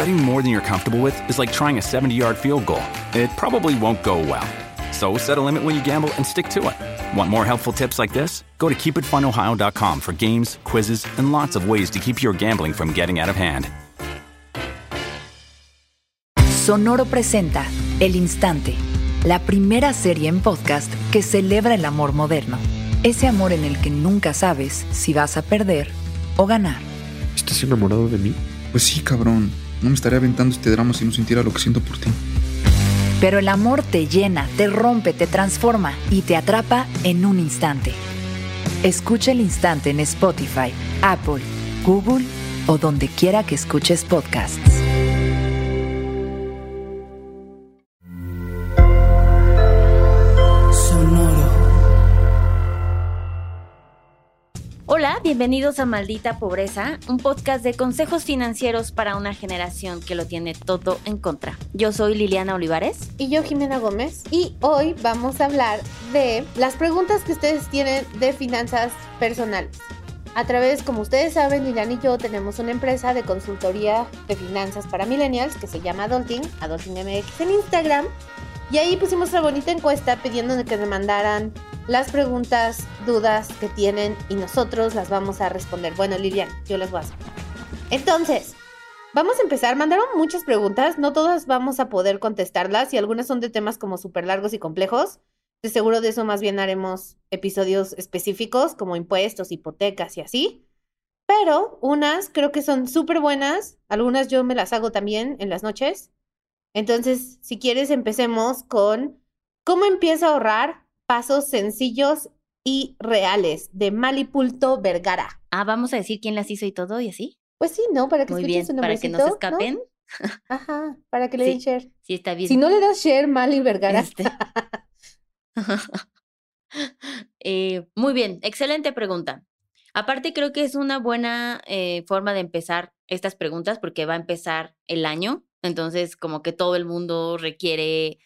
Betting more than you're comfortable with is like trying a 70 yard field goal. It probably won't go well. So set a limit when you gamble and stick to it. Want more helpful tips like this? Go to keepitfunohio.com for games, quizzes, and lots of ways to keep your gambling from getting out of hand. Sonoro presenta El Instante, la primera serie en podcast que celebra el amor moderno. Ese amor en el que nunca sabes si vas a perder o ganar. ¿Estás enamorado de mí? Pues sí, cabrón. No me estaría aventando este drama si no sintiera lo que siento por ti. Pero el amor te llena, te rompe, te transforma y te atrapa en un instante. Escucha el instante en Spotify, Apple, Google o donde quiera que escuches podcasts. Bienvenidos a Maldita Pobreza, un podcast de consejos financieros para una generación que lo tiene todo en contra. Yo soy Liliana Olivares. Y yo Jimena Gómez. Y hoy vamos a hablar de las preguntas que ustedes tienen de finanzas personales. A través, como ustedes saben, Liliana y yo tenemos una empresa de consultoría de finanzas para millennials que se llama Adulting, Adulting MX en Instagram. Y ahí pusimos una bonita encuesta pidiendo que me mandaran las preguntas, dudas que tienen y nosotros las vamos a responder. Bueno, Lilian, yo las voy a hacer. Entonces, vamos a empezar. Mandaron muchas preguntas, no todas vamos a poder contestarlas y algunas son de temas como súper largos y complejos. De seguro de eso más bien haremos episodios específicos como impuestos, hipotecas y así. Pero unas creo que son súper buenas, algunas yo me las hago también en las noches. Entonces, si quieres, empecemos con cómo empiezo a ahorrar pasos sencillos y reales de Malipulto Vergara. Ah, vamos a decir quién las hizo y todo y así. Pues sí, ¿no? Para que Muy bien, para que no se escapen. Ajá, para que le den share. Sí, está bien. Si no le das share, Mali Vergara. Este. eh, muy bien, excelente pregunta. Aparte, creo que es una buena eh, forma de empezar estas preguntas porque va a empezar el año. Entonces, como que todo el mundo requiere,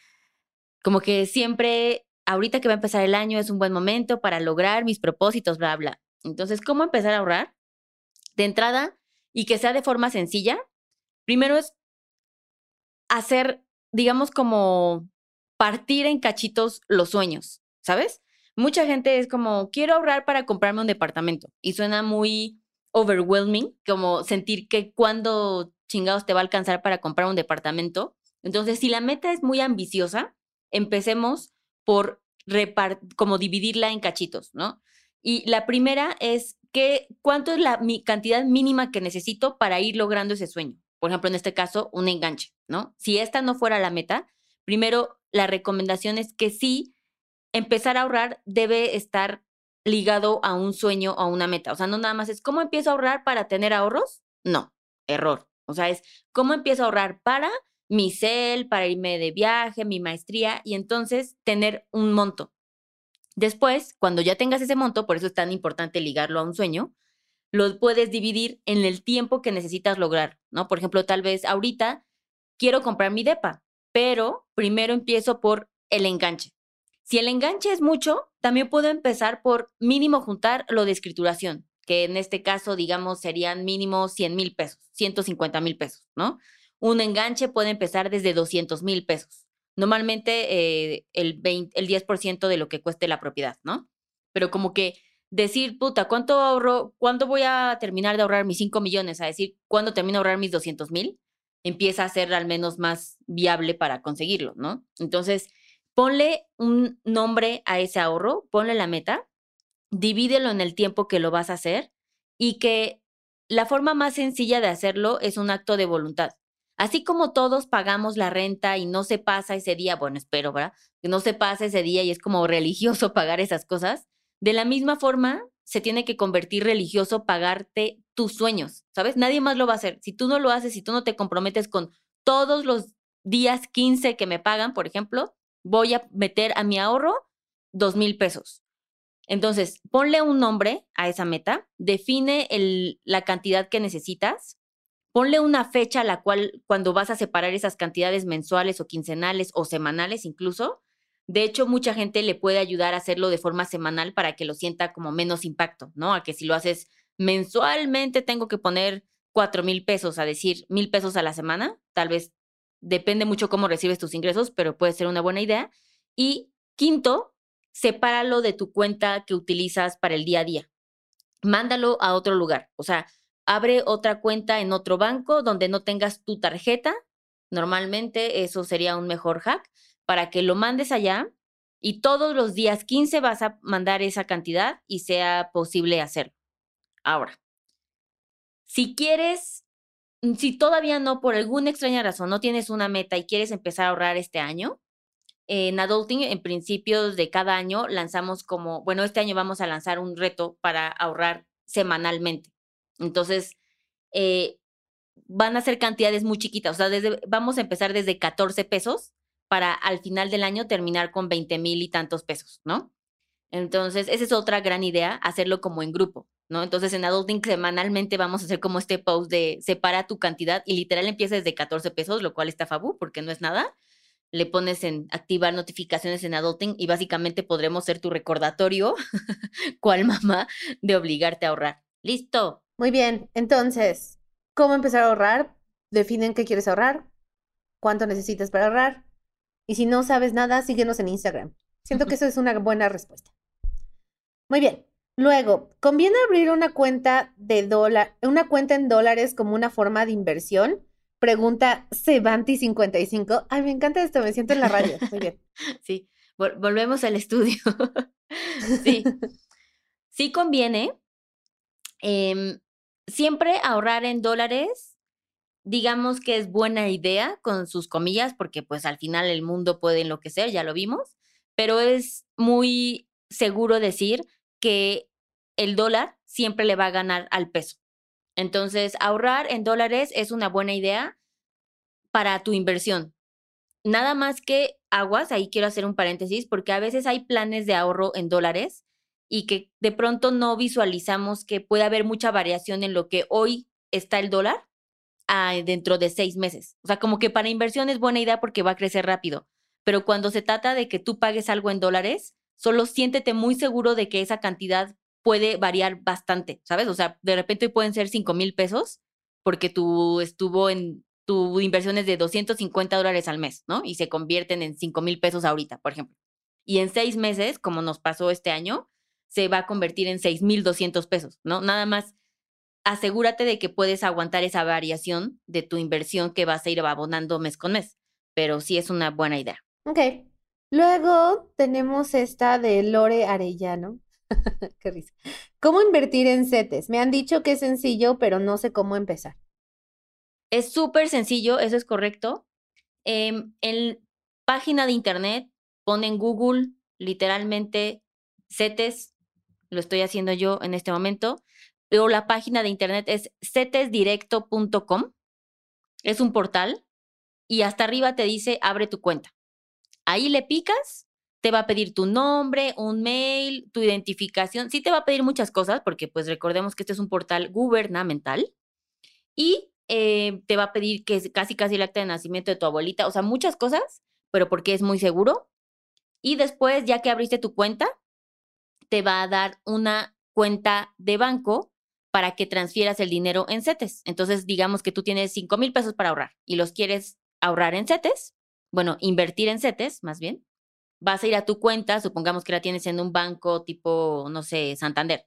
como que siempre, ahorita que va a empezar el año es un buen momento para lograr mis propósitos, bla, bla. Entonces, ¿cómo empezar a ahorrar? De entrada, y que sea de forma sencilla, primero es hacer, digamos, como partir en cachitos los sueños, ¿sabes? Mucha gente es como, quiero ahorrar para comprarme un departamento y suena muy overwhelming, como sentir que cuando chingados te va a alcanzar para comprar un departamento. Entonces, si la meta es muy ambiciosa, empecemos por como dividirla en cachitos, ¿no? Y la primera es que cuánto es la mi cantidad mínima que necesito para ir logrando ese sueño. Por ejemplo, en este caso, un enganche, ¿no? Si esta no fuera la meta, primero la recomendación es que sí, empezar a ahorrar debe estar ligado a un sueño o a una meta. O sea, no nada más es cómo empiezo a ahorrar para tener ahorros. No, error. O sea, es cómo empiezo a ahorrar para mi CEL, para irme de viaje, mi maestría y entonces tener un monto. Después, cuando ya tengas ese monto, por eso es tan importante ligarlo a un sueño, lo puedes dividir en el tiempo que necesitas lograr, ¿no? Por ejemplo, tal vez ahorita quiero comprar mi DEPA, pero primero empiezo por el enganche. Si el enganche es mucho, también puedo empezar por mínimo juntar lo de escrituración, que en este caso, digamos, serían mínimo 100 mil pesos, 150 mil pesos, ¿no? Un enganche puede empezar desde 200 mil pesos. Normalmente eh, el, 20, el 10% de lo que cueste la propiedad, ¿no? Pero como que decir, puta, ¿cuánto ahorro? ¿Cuándo voy a terminar de ahorrar mis 5 millones? A decir, ¿cuándo termino de ahorrar mis 200 mil? Empieza a ser al menos más viable para conseguirlo, ¿no? Entonces, ponle un nombre a ese ahorro, ponle la meta divídelo en el tiempo que lo vas a hacer y que la forma más sencilla de hacerlo es un acto de voluntad. Así como todos pagamos la renta y no se pasa ese día, bueno, espero, ¿verdad? Que no se pasa ese día y es como religioso pagar esas cosas. De la misma forma, se tiene que convertir religioso pagarte tus sueños, ¿sabes? Nadie más lo va a hacer. Si tú no lo haces, si tú no te comprometes con todos los días 15 que me pagan, por ejemplo, voy a meter a mi ahorro dos mil pesos. Entonces, ponle un nombre a esa meta, define la cantidad que necesitas, ponle una fecha a la cual cuando vas a separar esas cantidades mensuales o quincenales o semanales incluso. De hecho, mucha gente le puede ayudar a hacerlo de forma semanal para que lo sienta como menos impacto, ¿no? A que si lo haces mensualmente tengo que poner cuatro mil pesos, a decir mil pesos a la semana, tal vez depende mucho cómo recibes tus ingresos, pero puede ser una buena idea. Y quinto, sepáralo de tu cuenta que utilizas para el día a día. Mándalo a otro lugar. O sea, abre otra cuenta en otro banco donde no tengas tu tarjeta. Normalmente eso sería un mejor hack para que lo mandes allá y todos los días 15 vas a mandar esa cantidad y sea posible hacerlo. Ahora, si quieres, si todavía no, por alguna extraña razón, no tienes una meta y quieres empezar a ahorrar este año, en Adulting, en principios de cada año, lanzamos como, bueno, este año vamos a lanzar un reto para ahorrar semanalmente. Entonces, eh, van a ser cantidades muy chiquitas, o sea, desde, vamos a empezar desde 14 pesos para al final del año terminar con 20 mil y tantos pesos, ¿no? Entonces, esa es otra gran idea, hacerlo como en grupo, ¿no? Entonces, en Adulting semanalmente vamos a hacer como este post de separa tu cantidad y literal empieza desde 14 pesos, lo cual está fabu porque no es nada. Le pones en activar notificaciones en Adulting y básicamente podremos ser tu recordatorio, cual mamá, de obligarte a ahorrar. Listo. Muy bien, entonces, ¿cómo empezar a ahorrar? Definen qué quieres ahorrar, cuánto necesitas para ahorrar. Y si no sabes nada, síguenos en Instagram. Siento que eso es una buena respuesta. Muy bien. Luego, ¿conviene abrir una cuenta de dólar, una cuenta en dólares como una forma de inversión? Pregunta Sevanti55. Ay, me encanta esto, me siento en la radio. Muy bien. Sí, volvemos al estudio. sí. Sí conviene. Em, siempre ahorrar en dólares, digamos que es buena idea con sus comillas, porque pues al final el mundo puede enloquecer, ya lo vimos, pero es muy seguro decir que el dólar siempre le va a ganar al peso. Entonces, ahorrar en dólares es una buena idea para tu inversión. Nada más que aguas, ahí quiero hacer un paréntesis, porque a veces hay planes de ahorro en dólares y que de pronto no visualizamos que puede haber mucha variación en lo que hoy está el dólar ah, dentro de seis meses. O sea, como que para inversión es buena idea porque va a crecer rápido, pero cuando se trata de que tú pagues algo en dólares, solo siéntete muy seguro de que esa cantidad puede variar bastante, ¿sabes? O sea, de repente pueden ser cinco mil pesos porque tú estuvo en tu inversión es de 250 dólares al mes, ¿no? Y se convierten en cinco mil pesos ahorita, por ejemplo. Y en seis meses, como nos pasó este año, se va a convertir en 6,200 pesos, ¿no? Nada más asegúrate de que puedes aguantar esa variación de tu inversión que vas a ir abonando mes con mes, pero sí es una buena idea. Ok. Luego tenemos esta de Lore Arellano. Qué risa. ¿Cómo invertir en CETES? Me han dicho que es sencillo, pero no sé cómo empezar. Es súper sencillo, eso es correcto. Em, en página de internet, pon en Google literalmente CETES lo estoy haciendo yo en este momento, pero la página de internet es cetesdirecto.com, es un portal y hasta arriba te dice abre tu cuenta. Ahí le picas, te va a pedir tu nombre, un mail, tu identificación, sí te va a pedir muchas cosas porque pues recordemos que este es un portal gubernamental y eh, te va a pedir que es casi casi el acta de nacimiento de tu abuelita, o sea, muchas cosas, pero porque es muy seguro. Y después, ya que abriste tu cuenta, te va a dar una cuenta de banco para que transfieras el dinero en CETES. Entonces, digamos que tú tienes 5 mil pesos para ahorrar y los quieres ahorrar en CETES, bueno, invertir en CETES más bien. Vas a ir a tu cuenta, supongamos que la tienes en un banco tipo, no sé, Santander.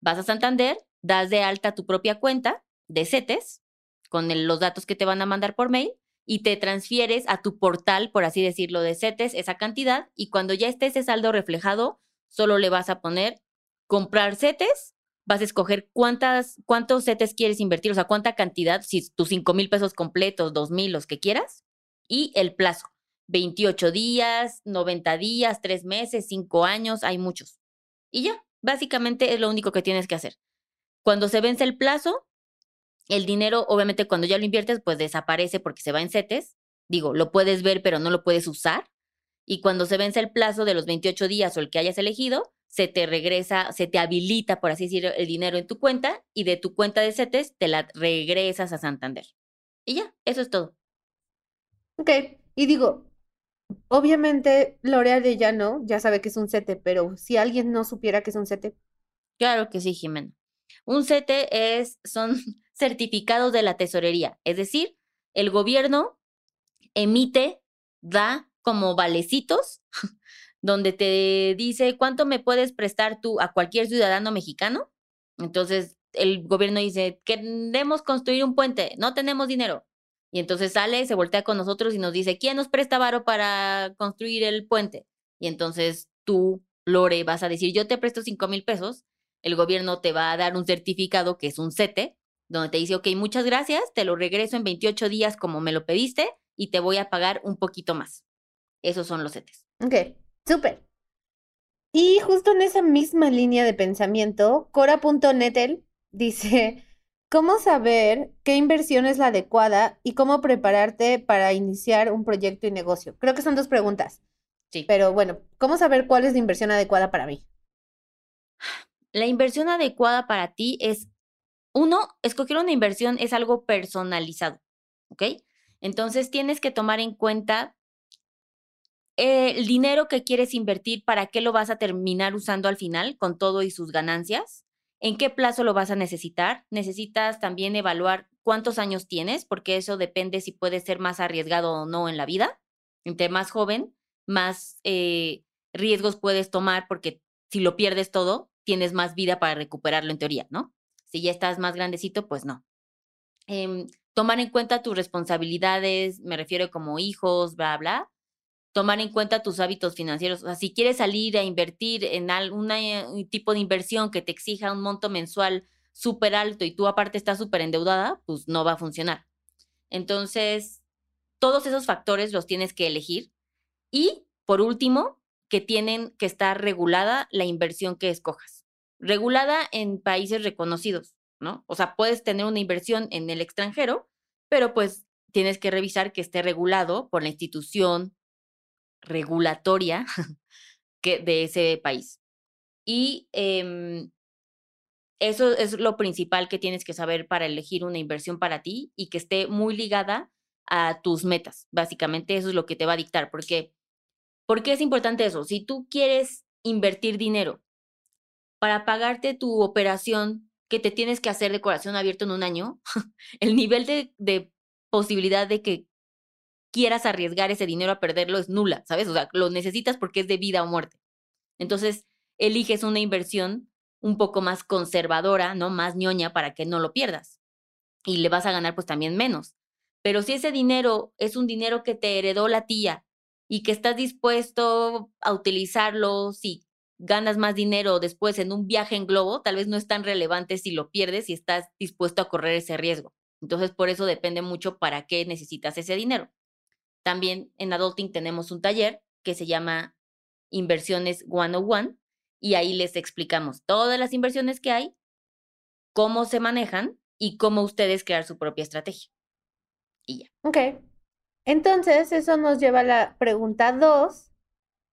Vas a Santander, das de alta tu propia cuenta de CETES con los datos que te van a mandar por mail y te transfieres a tu portal, por así decirlo, de CETES esa cantidad y cuando ya esté ese saldo reflejado, solo le vas a poner comprar setes, vas a escoger cuántas, cuántos setes quieres invertir, o sea, cuánta cantidad, si tus 5 mil pesos completos, 2 mil, los que quieras, y el plazo, 28 días, 90 días, 3 meses, 5 años, hay muchos. Y ya, básicamente es lo único que tienes que hacer. Cuando se vence el plazo, El dinero, obviamente, cuando ya lo inviertes, pues desaparece porque se va en CETES. Digo, lo puedes ver, pero no lo puedes usar. Y cuando se vence el plazo de los 28 días o el que hayas elegido, se te regresa, se te habilita, por así decirlo, el dinero en tu cuenta y de tu cuenta de CETES te la regresas a Santander. Y ya, eso es todo. Ok, y digo, obviamente L'Oreal ya no, ya sabe que es un CETE, pero si alguien no supiera que es un CETE. Claro que sí, Jimena. Un CETE es, son certificados de la tesorería, es decir, el gobierno emite, da como valecitos donde te dice cuánto me puedes prestar tú a cualquier ciudadano mexicano. Entonces el gobierno dice, queremos construir un puente, no tenemos dinero. Y entonces sale, se voltea con nosotros y nos dice, ¿quién nos presta varo para construir el puente? Y entonces tú, Lore, vas a decir, yo te presto cinco mil pesos. El gobierno te va a dar un certificado que es un CETE, donde te dice, ok, muchas gracias, te lo regreso en 28 días como me lo pediste y te voy a pagar un poquito más. Esos son los CETES. Ok, súper. Y justo en esa misma línea de pensamiento, Cora.netel dice, ¿cómo saber qué inversión es la adecuada y cómo prepararte para iniciar un proyecto y negocio? Creo que son dos preguntas. Sí. Pero bueno, ¿cómo saber cuál es la inversión adecuada para mí? La inversión adecuada para ti es, uno, escoger una inversión es algo personalizado, ¿ok? Entonces tienes que tomar en cuenta el dinero que quieres invertir, ¿para qué lo vas a terminar usando al final con todo y sus ganancias? ¿En qué plazo lo vas a necesitar? Necesitas también evaluar cuántos años tienes, porque eso depende si puedes ser más arriesgado o no en la vida. Entre más joven, más eh, riesgos puedes tomar, porque si lo pierdes todo, tienes más vida para recuperarlo en teoría, ¿no? Si ya estás más grandecito, pues no. Em, tomar en cuenta tus responsabilidades, me refiero como hijos, bla, bla tomar en cuenta tus hábitos financieros. O sea, si quieres salir a invertir en algún tipo de inversión que te exija un monto mensual súper alto y tú aparte estás súper endeudada, pues no va a funcionar. Entonces, todos esos factores los tienes que elegir. Y, por último, que tienen que estar regulada la inversión que escojas. Regulada en países reconocidos, ¿no? O sea, puedes tener una inversión en el extranjero, pero pues tienes que revisar que esté regulado por la institución regulatoria que, de ese país. Y em, eso es lo principal que tienes que saber para elegir una inversión para ti y que esté muy ligada a tus metas. Básicamente eso es lo que te va a dictar. ¿Por qué es importante eso? Si tú quieres invertir dinero para pagarte tu operación que te tienes que hacer de corazón abierto en un año, el nivel de, de posibilidad de que quieras arriesgar ese dinero a perderlo es nula, ¿sabes? O sea, lo necesitas porque es de vida o muerte. Entonces, eliges una inversión un poco más conservadora, ¿no? Más ñoña para que no lo pierdas. Y le vas a ganar pues también menos. Pero si ese dinero es un dinero que te heredó la tía y que estás dispuesto a utilizarlo si ganas más dinero después en un viaje en globo, tal vez no es tan relevante si lo pierdes y estás dispuesto a correr ese riesgo. Entonces, por eso depende mucho para qué necesitas ese dinero. También en Adulting tenemos un taller que se llama Inversiones 101 y ahí les explicamos todas las inversiones que hay, cómo se manejan y cómo ustedes crear su propia estrategia. Y ya. Ok. Entonces, eso nos lleva a la pregunta 2,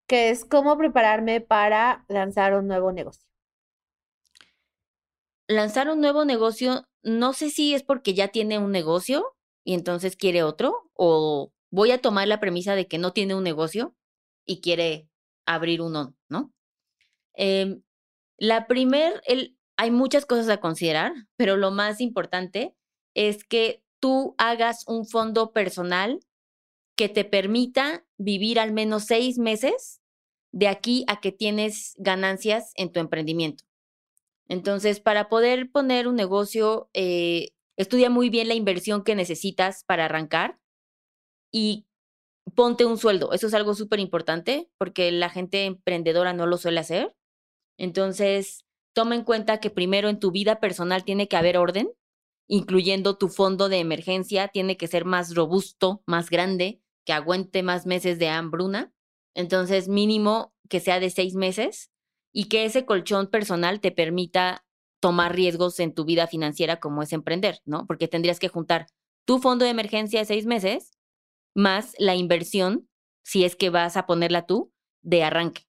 que es cómo prepararme para lanzar un nuevo negocio. Lanzar un nuevo negocio, no sé si es porque ya tiene un negocio y entonces quiere otro o voy a tomar la premisa de que no tiene un negocio y quiere abrir uno, ¿no? Em, la primer, el, hay muchas cosas a considerar, pero lo más importante es que tú hagas un fondo personal que te permita vivir al menos seis meses de aquí a que tienes ganancias en tu emprendimiento. Entonces, para poder poner un negocio, eh, estudia muy bien la inversión que necesitas para arrancar y ponte un sueldo. Eso es algo súper importante porque la gente emprendedora no lo suele hacer. Entonces, toma en cuenta que primero en tu vida personal tiene que haber orden, incluyendo tu fondo de emergencia, tiene que ser más robusto, más grande, que aguante más meses de hambruna. Entonces, mínimo que sea de seis meses y que ese colchón personal te permita tomar riesgos en tu vida financiera como es emprender, ¿no? Porque tendrías que juntar tu fondo de emergencia de seis meses más la inversión, si es que vas a ponerla tú, de arranque.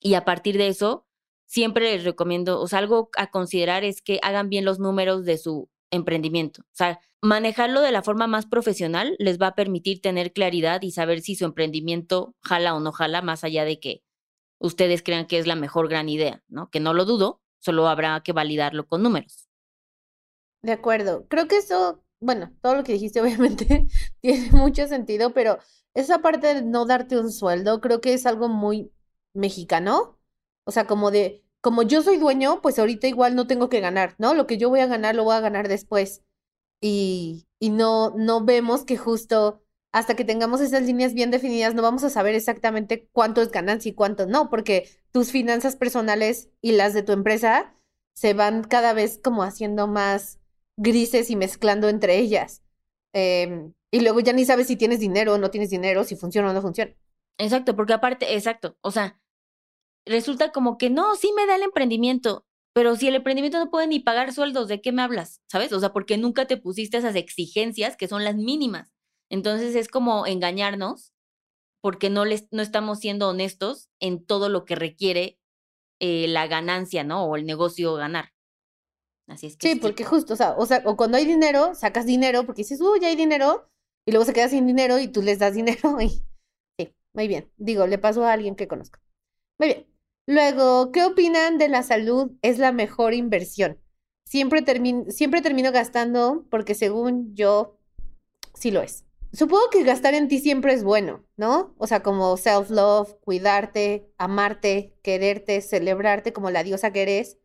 Y a partir de eso, siempre les recomiendo, o sea, algo a considerar es que hagan bien los números de su emprendimiento. O sea, manejarlo de la forma más profesional les va a permitir tener claridad y saber si su emprendimiento jala o no jala, más allá de que ustedes crean que es la mejor gran idea, ¿no? Que no lo dudo, solo habrá que validarlo con números. De acuerdo. Creo que eso, bueno, todo lo que dijiste obviamente tiene mucho sentido, pero esa parte de no darte un sueldo, creo que es algo muy mexicano. O sea, como de, como yo soy dueño, pues ahorita igual no tengo que ganar, ¿no? Lo que yo voy a ganar lo voy a ganar después. Y, y no, no vemos que justo hasta que tengamos esas líneas bien definidas, no vamos a saber exactamente cuánto es ganancia y cuánto no, porque tus finanzas personales y las de tu empresa se van cada vez como haciendo más grises y mezclando entre ellas. Em, y luego ya ni sabes si tienes dinero o no tienes dinero, si funciona o no funciona. Exacto, porque aparte, exacto, o sea, resulta como que no, sí me da el emprendimiento, pero si el emprendimiento no puede ni pagar sueldos, ¿de qué me hablas? ¿Sabes? O sea, porque nunca te pusiste esas exigencias que son las mínimas. Entonces es como engañarnos porque no, les, no estamos siendo honestos en todo lo que requiere eh, la ganancia, ¿no? O el negocio ganar. Así es que sí, porque justo, o sea, o sea, o cuando hay dinero, sacas dinero porque dices, uy, ya hay dinero, y luego se queda sin dinero y tú les das dinero y sí, muy bien. Digo, le pasó a alguien que conozco. Muy bien. Luego, ¿qué opinan de la salud es la mejor inversión? Siempre, siempre termino gastando porque según yo, sí lo es supongo que gastar en ti siempre es bueno, ¿no? O sea, como self-love, cuidarte, amarte, quererte, celebrarte como la diosa que eres.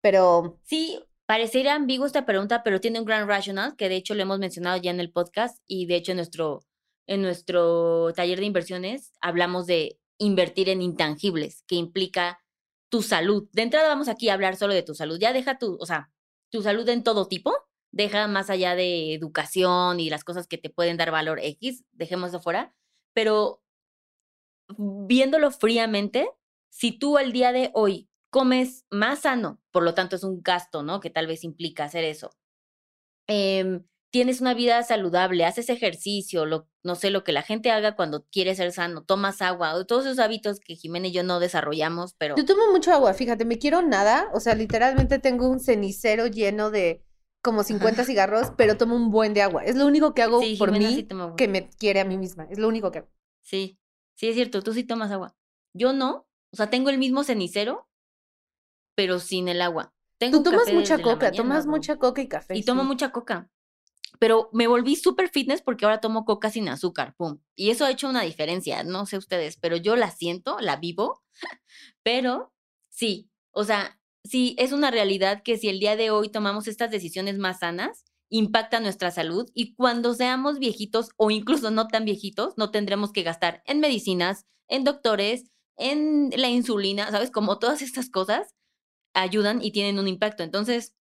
Pero... Sí, parecería ambigua esta pregunta, pero tiene un gran rational, que de hecho lo hemos mencionado ya en el podcast y de hecho en nuestro, en nuestro taller de inversiones hablamos de invertir en intangibles, que implica tu salud. De entrada vamos aquí a hablar solo de tu salud. Ya deja tu, o sea, tu salud en todo tipo, deja más allá de educación y las cosas que te pueden dar valor X, dejemos de fuera, pero viéndolo fríamente, si tú al día de hoy comes más sano, por lo tanto es un gasto, ¿no? Que tal vez implica hacer eso. Em, tienes una vida saludable, haces ejercicio, lo, no sé, lo que la gente haga cuando quiere ser sano, tomas agua, todos esos hábitos que Jimena y yo no desarrollamos, pero... Yo tomo mucho agua, fíjate, me quiero nada, o sea, literalmente tengo un cenicero lleno de como 50 cigarros, pero tomo un buen de agua. Es lo único que hago por mí que me quiere a mí misma. Es lo único que hago. Sí, sí es cierto, tú sí tomas agua. Yo no. O sea, tengo el mismo cenicero, pero sin el agua. Tengo tú tomas mucha coca, tomas mucha coca y café. Y tomo mucha coca. Pero me volví súper fitness porque ahora tomo coca sin azúcar, pum. Y eso ha hecho una diferencia, no sé ustedes, pero yo la siento, la vivo. pero sí, o sea, sí, es una realidad que si el día de hoy tomamos estas decisiones más sanas, impacta nuestra salud y cuando seamos viejitos o incluso no tan viejitos, no tendremos que gastar en medicinas, en doctores, en la insulina, ¿sabes? Como todas estas cosas ayudan y tienen un impacto. Entonces,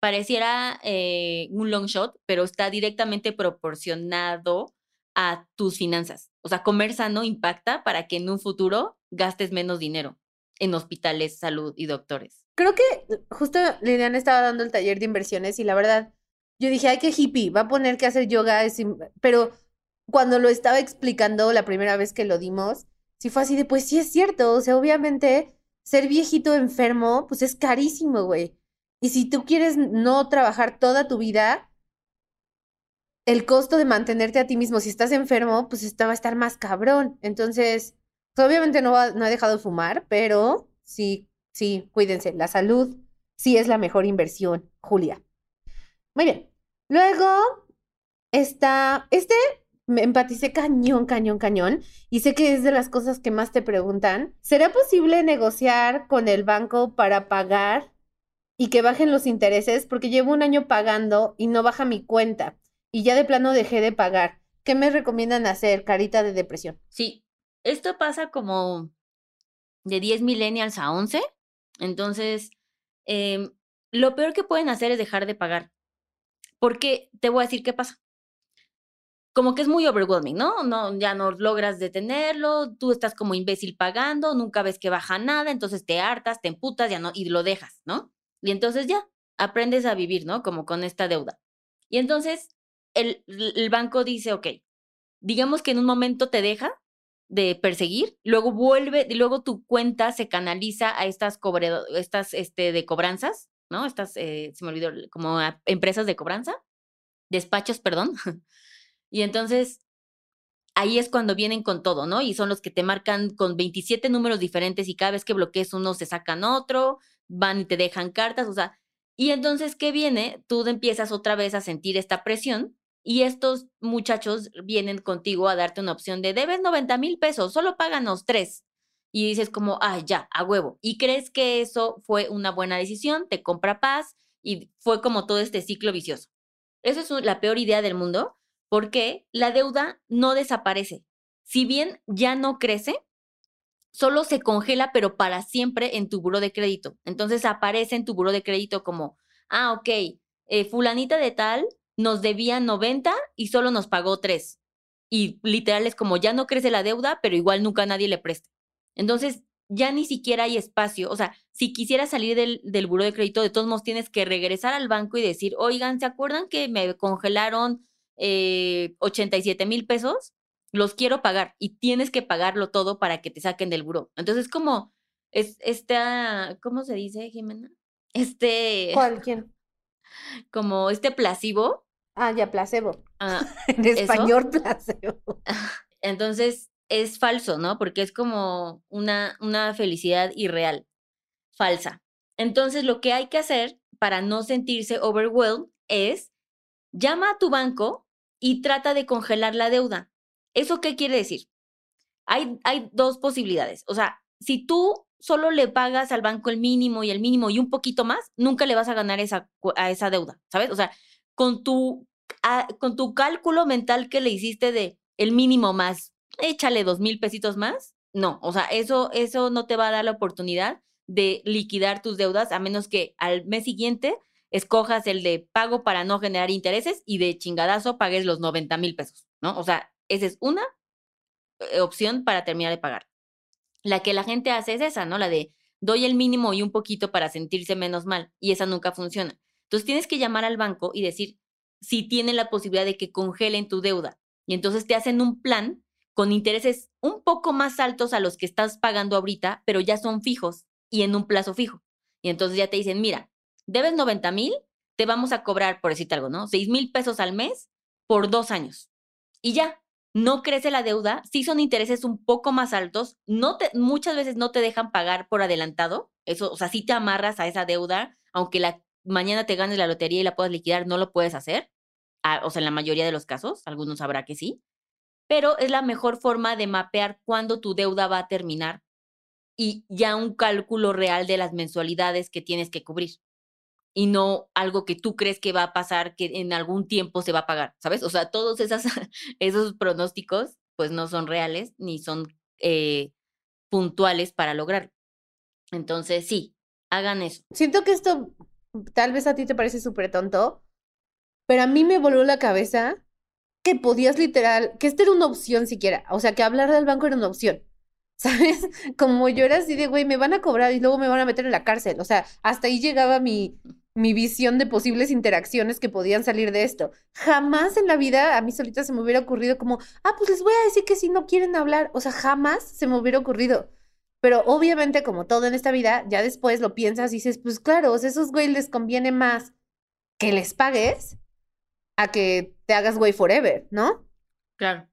pareciera eh, un long shot, pero está directamente proporcionado a tus finanzas. O sea, comer sano impacta para que en un futuro gastes menos dinero en hospitales, salud y doctores. Creo que justo Liliana estaba dando el taller de inversiones y la verdad, yo dije, ay, qué hippie, va a poner que hacer yoga, pero cuando lo estaba explicando la primera vez que lo dimos, sí fue así de, pues sí es cierto, o sea, obviamente ser viejito enfermo, pues es carísimo, güey. Y si tú quieres no trabajar toda tu vida, el costo de mantenerte a ti mismo, si estás enfermo, pues esto va a estar más cabrón. Entonces, pues, obviamente no, no he dejado de fumar, pero sí Sí, cuídense. La salud sí es la mejor inversión, Julia. Muy bien. Luego está, este me empaticé cañón, cañón, cañón. Y sé que es de las cosas que más te preguntan. ¿Será posible negociar con el banco para pagar y que bajen los intereses? Porque llevo un año pagando y no baja mi cuenta. Y ya de plano dejé de pagar. ¿Qué me recomiendan hacer, carita de depresión? Sí, esto pasa como de 10 millennials a 11 entonces, em, lo peor que pueden hacer es dejar de pagar. Porque te voy a decir qué pasa. Como que es muy overwhelming, ¿no? no ya no logras detenerlo, tú estás como imbécil pagando, nunca ves que baja nada, entonces te hartas, te emputas ya no, y lo dejas, ¿no? Y entonces ya, aprendes a vivir, ¿no? Como con esta deuda. Y entonces el, el banco dice, ok, digamos que en un momento te deja de perseguir, luego vuelve, y luego tu cuenta se canaliza a estas, cobredo- estas este, de cobranzas, ¿no? Estas, eh, se me olvidó, como empresas de cobranza, despachos, perdón. y entonces ahí es cuando vienen con todo, ¿no? Y son los que te marcan con 27 números diferentes y cada vez que bloquees uno se sacan otro, van y te dejan cartas, o sea, y entonces, ¿qué viene? Tú empiezas otra vez a sentir esta presión y estos muchachos vienen contigo a darte una opción de debes 90 mil pesos, solo páganos tres. Y dices como, ah, ya, a huevo. Y crees que eso fue una buena decisión, te compra paz y fue como todo este ciclo vicioso. Eso es la peor idea del mundo porque la deuda no desaparece. Si bien ya no crece, solo se congela, pero para siempre en tu buro de crédito. Entonces aparece en tu buro de crédito como, ah, ok, eh, fulanita de tal nos debía 90 y solo nos pagó 3. Y literal es como, ya no crece la deuda, pero igual nunca nadie le presta. Entonces, ya ni siquiera hay espacio. O sea, si quisieras salir del, del buro de crédito, de todos modos tienes que regresar al banco y decir, oigan, ¿se acuerdan que me congelaron eh, 87 mil pesos? Los quiero pagar y tienes que pagarlo todo para que te saquen del buro. Entonces, como, es esta, ¿cómo se dice, Jimena? Este, ¿Cuál? ¿Quién? como este placebo. Ah, ya, placebo. ah, En español, placebo. entonces, es falso, ¿no? Porque es como una, una felicidad irreal, falsa. Entonces, lo que hay que hacer para no sentirse overwhelmed es llama a tu banco y trata de congelar la deuda. ¿Eso qué quiere decir? Hay, hay dos posibilidades. O sea, si tú solo le pagas al banco el mínimo y el mínimo y un poquito más, nunca le vas a ganar esa, a esa deuda, ¿sabes? O sea, con tu, a- con tu cálculo mental que le hiciste de el mínimo más, échale dos mil pesitos más, no, o sea, eso, eso no te va a dar la oportunidad de liquidar tus deudas a menos que al mes siguiente escojas el de pago para no generar intereses y de chingadazo pagues los 90 mil pesos, ¿no? O sea, esa es una eh, opción para terminar de pagar. La que la gente hace es esa, ¿no? La de doy el mínimo y un poquito para sentirse menos mal y esa nunca funciona. Entonces tienes que llamar al banco y decir si tienen la posibilidad de que congelen tu deuda y entonces te hacen un plan con intereses un poco más altos a los que estás pagando ahorita, pero ya son fijos y en un plazo fijo. Y entonces ya te dicen, mira, debes 90 mil, te vamos a cobrar, por decirte algo, ¿no? 6 mil pesos al mes por dos años. Y ya, no crece la deuda, sí son intereses un poco más altos, no te, muchas veces no te dejan pagar por adelantado, eso, o sea, sí te amarras a esa deuda, aunque la, mañana te ganes la lotería y la puedas liquidar, no lo puedes hacer, ah, o sea, en la mayoría de los casos, algunos habrá que sí, pero es la mejor forma de mapear cuándo tu deuda va a terminar y ya un cálculo real de las mensualidades que tienes que cubrir y no algo que tú crees que va a pasar, que en algún tiempo se va a pagar, ¿sabes? O sea, todos esas, esos pronósticos pues no son reales ni son eh, puntuales para lograrlo. Entonces, sí, hagan eso. Siento que esto tal vez a ti te parece súper tonto, pero a mí me voló la cabeza que podías literal, que esta era una opción siquiera, o sea, que hablar del banco era una opción, ¿sabes? Como yo era así de, güey, me van a cobrar y luego me van a meter en la cárcel, o sea, hasta ahí llegaba mi, mi visión de posibles interacciones que podían salir de esto. Jamás en la vida a mí solita se me hubiera ocurrido como, ah, pues les voy a decir que si no quieren hablar, o sea, jamás se me hubiera ocurrido. Pero obviamente, como todo en esta vida, ya después lo piensas y dices, pues claro, o sea, esos güey les conviene más que les pagues a que te hagas güey forever, ¿no? Claro.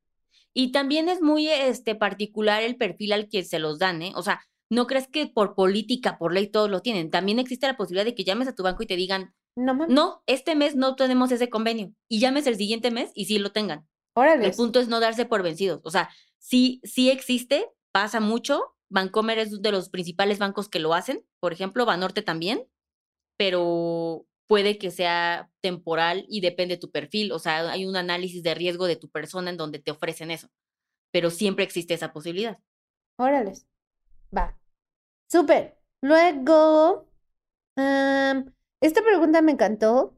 Y también es muy este, particular el perfil al que se los dan, ¿eh? O sea, no crees que por política, por ley, todos lo tienen. También existe la posibilidad de que llames a tu banco y te digan, No no, este mes no tenemos ese convenio. Y llames el siguiente mes y sí lo tengan. Órale. El punto es no darse por vencidos. O sea, sí, sí existe, pasa mucho. Bancomer es de los principales bancos que lo hacen. Por ejemplo, Banorte también. Pero puede que sea temporal y depende de tu perfil. O sea, hay un análisis de riesgo de tu persona en donde te ofrecen eso. Pero siempre existe esa posibilidad. Órales. Va. Súper. Luego, esta pregunta me encantó.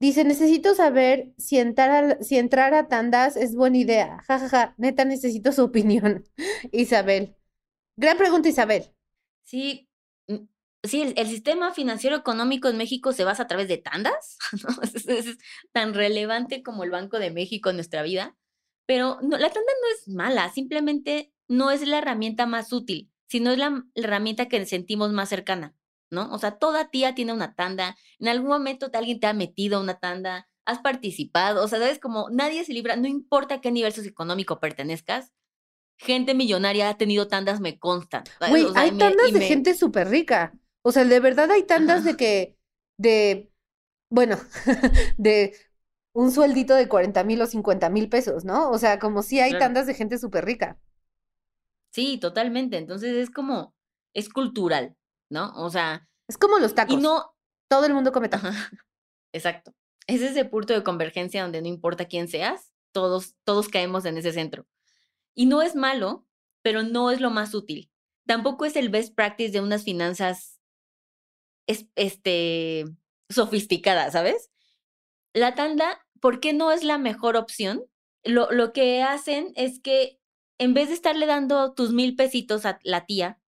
Dice, necesito saber si entrar a, si entrar a tandas es buena idea. Ja, ja, ja. Neta, necesito su opinión. Isabel. Gran pregunta, Isabel. Sí, sí, el, sistema financiero económico en México se basa a través de tandas. Es, tan relevante como el Banco de México en nuestra vida, pero la tanda no es mala, simplemente no es la herramienta más útil, sino es la, herramienta que sentimos más cercana, ¿no? O sea, toda tía tiene una tanda, en algún momento alguien te ha metido a una tanda, has participado, o sea, sabes como nadie se libra, no importa a qué nivel socioeconómico pertenezcas, gente millonaria ha tenido tandas, me sea, hay me- tandas de me- gente súper rica. O sea, de verdad hay tandas de que, de, bueno, de un sueldito de 40 mil o 50 mil pesos, ¿no? O sea, como si hay Claro. tandas de gente súper rica. Sí, totalmente. Entonces es como, es cultural, ¿no? O sea, Es como los y tacos. no, Todo el mundo come tacos. Exacto. Es ese punto de convergencia donde no importa quién seas, todos, todos caemos en ese centro. Y no es malo, pero no es lo más útil. Tampoco es el best practice de unas finanzas es- este, sofisticadas, ¿sabes? La tanda, ¿por qué no es la mejor opción? Lo, lo que hacen es que en vez de estarle dando tus mil pesitos a la tía,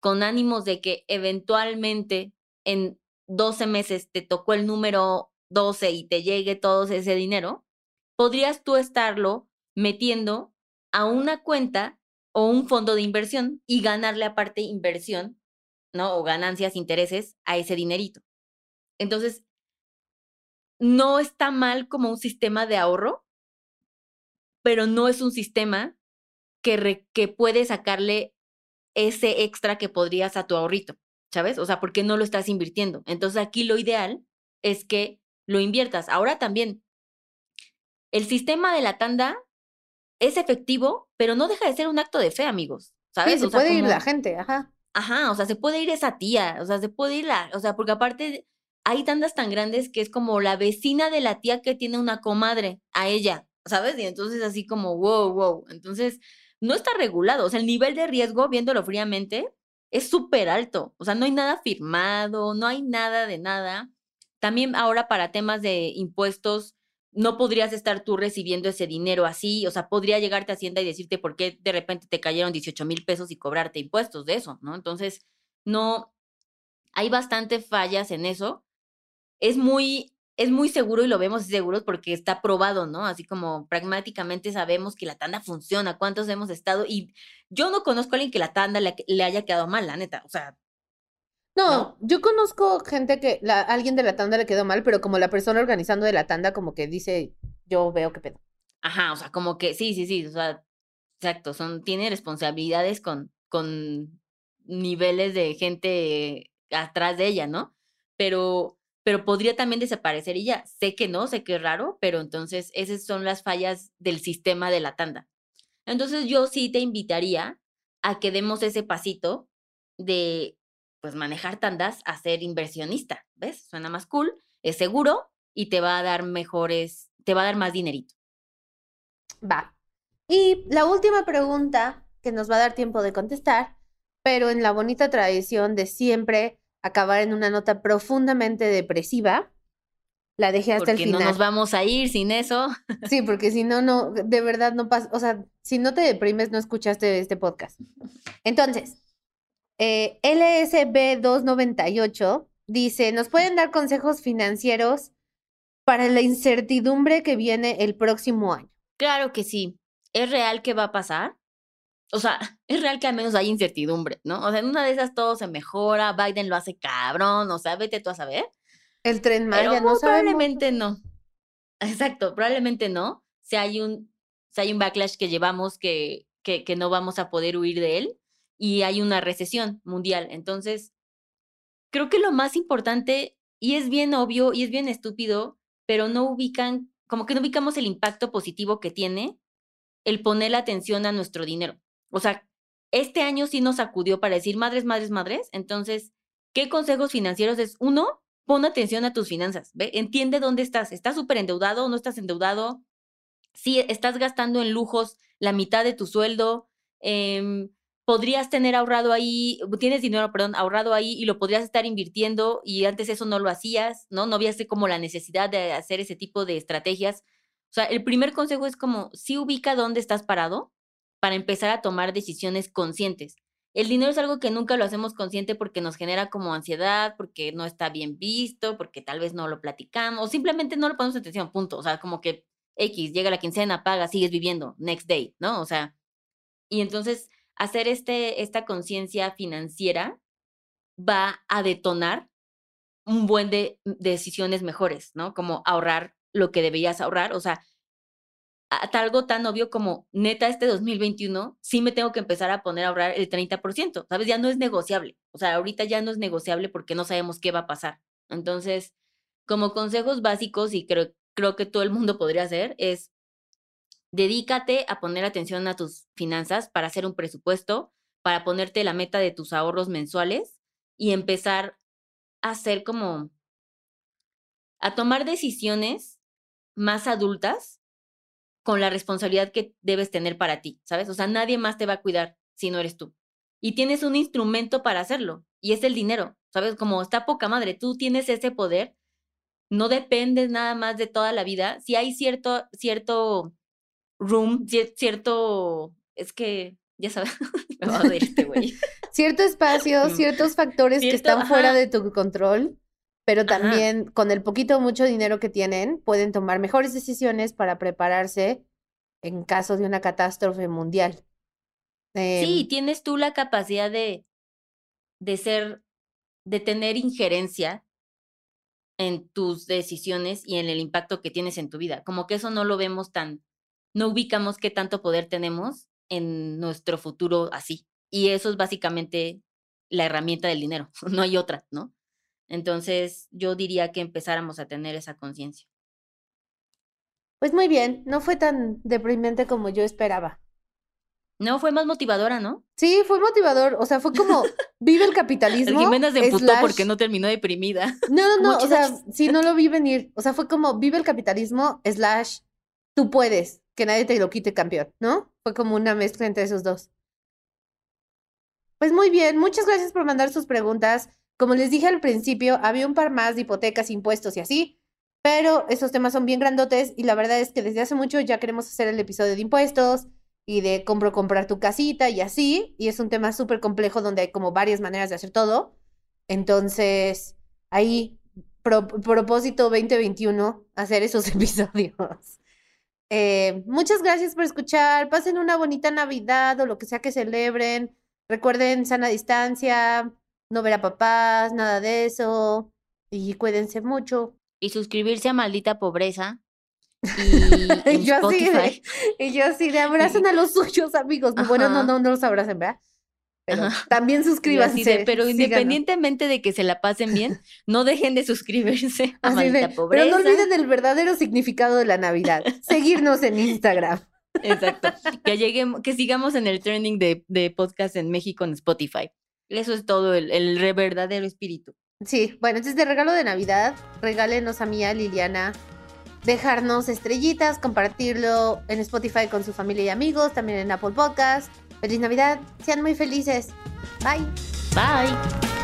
con ánimos de que eventualmente en 12 meses te tocó el número 12 y te llegue todo ese dinero, podrías tú estarlo metiendo a una cuenta o un fondo de inversión y ganarle aparte inversión, ¿no? O ganancias, intereses a ese dinerito. Entonces, no está mal como un sistema de ahorro, pero no es un sistema que, re- que puede sacarle ese extra que podrías a tu ahorrito, ¿sabes? O sea, porque no lo estás invirtiendo. Entonces aquí lo ideal es que lo inviertas. Ahora también, el sistema de la tanda es efectivo, pero no deja de ser un acto de fe, amigos, ¿sabes? Sí, se O sea, puede ir la gente, ajá. Ajá, o sea, se puede ir esa tía, o sea, se puede ir la, o sea, porque aparte hay tandas tan grandes que es como la vecina de la tía que tiene una comadre a ella, ¿sabes? Y entonces así como, wow, wow. Entonces, no está regulado, o sea, el nivel de riesgo, viéndolo fríamente, es súper alto, o sea, no hay nada firmado, no hay nada de nada. También ahora para temas de impuestos, no podrías estar tú recibiendo ese dinero así, o sea, podría llegarte a Hacienda y decirte por qué de repente te cayeron 18 mil pesos y cobrarte impuestos de eso, ¿no? Entonces, no, hay bastante fallas en eso. Es muy, es muy seguro y lo vemos seguros porque está probado, ¿no? Así como pragmáticamente sabemos que la tanda funciona, cuántos hemos estado y yo no conozco a alguien que la tanda le, le haya quedado mal, la neta, o sea, No, ¿no? yo conozco gente que la, alguien de la tanda le quedó mal, pero como la persona organizando de la tanda como que dice, yo veo qué pedo. Ajá, o sea, como que sí, sí, sí, o sea, exacto, son, tiene responsabilidades con, con niveles de gente atrás de ella, ¿no? Pero, pero podría también desaparecer y ya. Sé que no, sé que es raro, pero entonces esas son las fallas del sistema de la tanda. Entonces yo sí te invitaría a que demos ese pasito de, pues, manejar tandas a ser inversionista, ¿ves? Suena más cool, es seguro y te va a dar mejores, te va a dar más dinerito. Va. Y la última pregunta que nos va a dar tiempo de contestar, pero en la bonita tradición de siempre acabar en una nota profundamente depresiva, la dejé hasta el Porque no final. nos vamos a ir sin eso. Sí, porque si no, no, de verdad no pasa, o sea, si no te deprimes, no escuchaste este podcast. Entonces, eh, LSB298 dice, ¿nos pueden dar consejos financieros para la incertidumbre que viene el próximo año? Claro que sí. ¿Es real que va a pasar? O sea, es real que al menos hay incertidumbre, ¿no? O sea, en una de esas todo se mejora, Biden lo hace cabrón, o sea, vete tú a saber. El tren Maya, Pero no sabemos. probablemente no. Exacto, probablemente no. Si hay un, si hay un backlash que llevamos que, que, que no vamos a poder huir de él y hay una recesión mundial. Entonces, creo que lo más importante, y es bien obvio y es bien estúpido, pero no ubican, como que no ubicamos el impacto positivo que tiene el poner la atención a nuestro dinero. O sea, este año sí nos sacudió para decir madres, madres, madres. Entonces, ¿qué consejos financieros es? Uno, pon atención a tus finanzas. ¿ve? Entiende dónde estás. ¿Estás súper endeudado o no estás endeudado? Si estás gastando en lujos la mitad de tu sueldo, em, podrías tener ahorrado ahí, tienes dinero, perdón, ahorrado ahí y lo podrías estar invirtiendo y antes eso no lo hacías, ¿no? No habías como la necesidad de hacer ese tipo de estrategias. O sea, el primer consejo es como, sí ubica dónde estás parado para empezar a tomar decisiones conscientes. el dinero es algo que nunca lo hacemos consciente porque nos genera como ansiedad, porque no está bien visto, porque tal vez no lo platicamos, o simplemente no le ponemos atención, punto. O sea, como que X, llega la quincena, paga, sigues viviendo, next day, ¿no? O sea, y entonces hacer este, esta conciencia financiera va a detonar un buen de decisiones mejores, ¿no? Como ahorrar lo que deberías ahorrar, o sea, algo tan obvio como, neta, este 2021 sí me tengo que empezar a poner a ahorrar el 30%, ¿sabes? Ya no es negociable, o sea, ahorita ya no es negociable porque no sabemos qué va a pasar. Entonces, como consejos básicos, y creo, creo que todo el mundo podría hacer, es dedícate a poner atención a tus finanzas para hacer un presupuesto, para ponerte la meta de tus ahorros mensuales y empezar a hacer como, a tomar decisiones más adultas con la responsabilidad que debes tener para ti, ¿sabes? O sea, nadie más te va a cuidar si no eres tú. Y tienes un instrumento para hacerlo, y es el dinero, ¿sabes? Como está poca madre, tú tienes ese poder, no dependes nada más de toda la vida. Si hay cierto, cierto room, cierto, es que, ya sabes, me va a este güey. Cierto espacio, ciertos factores que están fuera de tu control pero también con el poquito o mucho dinero que tienen, pueden tomar mejores decisiones para prepararse en caso de una catástrofe mundial. sí, em tienes tú la capacidad de, de ser, de tener injerencia en tus decisiones y en el impacto que tienes en tu vida. Como que eso no lo vemos tan, no ubicamos qué tanto poder tenemos en nuestro futuro así. Y eso es básicamente la herramienta del dinero, no hay otra, ¿no? Entonces, yo diría que empezáramos a tener esa conciencia. Pues muy bien, no fue tan deprimente como yo esperaba. No, fue más motivadora, ¿no? Sí, fue motivador. O sea, fue como, vive el capitalismo. el Jimena se emputó porque no terminó deprimida. No, no, no, o sea, sí, no lo vi venir. O sea, fue como, vive el capitalismo, slash, tú puedes, que nadie te lo quite campeón, ¿no? Fue como una mezcla entre esos dos. Pues muy bien, muchas gracias por mandar sus preguntas. Como les dije al principio, había un par más de hipotecas, impuestos y así, pero esos temas son bien grandotes y la verdad es que desde hace mucho ya queremos hacer el episodio de impuestos y de compro comprar tu casita y así, y es un tema súper complejo donde hay como varias maneras de hacer todo. Entonces, ahí, propósito 2021, hacer esos episodios. Eh, muchas gracias por escuchar. Pasen una bonita Navidad o lo que sea que celebren. Recuerden sana distancia, no ver a papás, nada de eso. Y cuídense mucho. Y suscribirse a Maldita Pobreza. Y, yo así de, y yo así de abrazan a los suyos amigos. Bueno, no, no, no los abracen, ¿verdad? Pero también suscríbanse. pero independientemente de que se la pasen bien, no dejen de suscribirse a Maldita Pobreza. Pero no olviden el verdadero significado de la Navidad. Seguirnos en Instagram. Exacto. Que lleguemos, que sigamos en el trending de, de podcast en México en Spotify. Eso es todo, el, el verdadero espíritu. Sí, bueno, entonces de regalo de Navidad, regálenos a mí, a Liliana, dejarnos estrellitas, compartirlo en Spotify con su familia y amigos, también en Apple Podcast. Feliz Navidad, sean muy felices. Bye. Bye.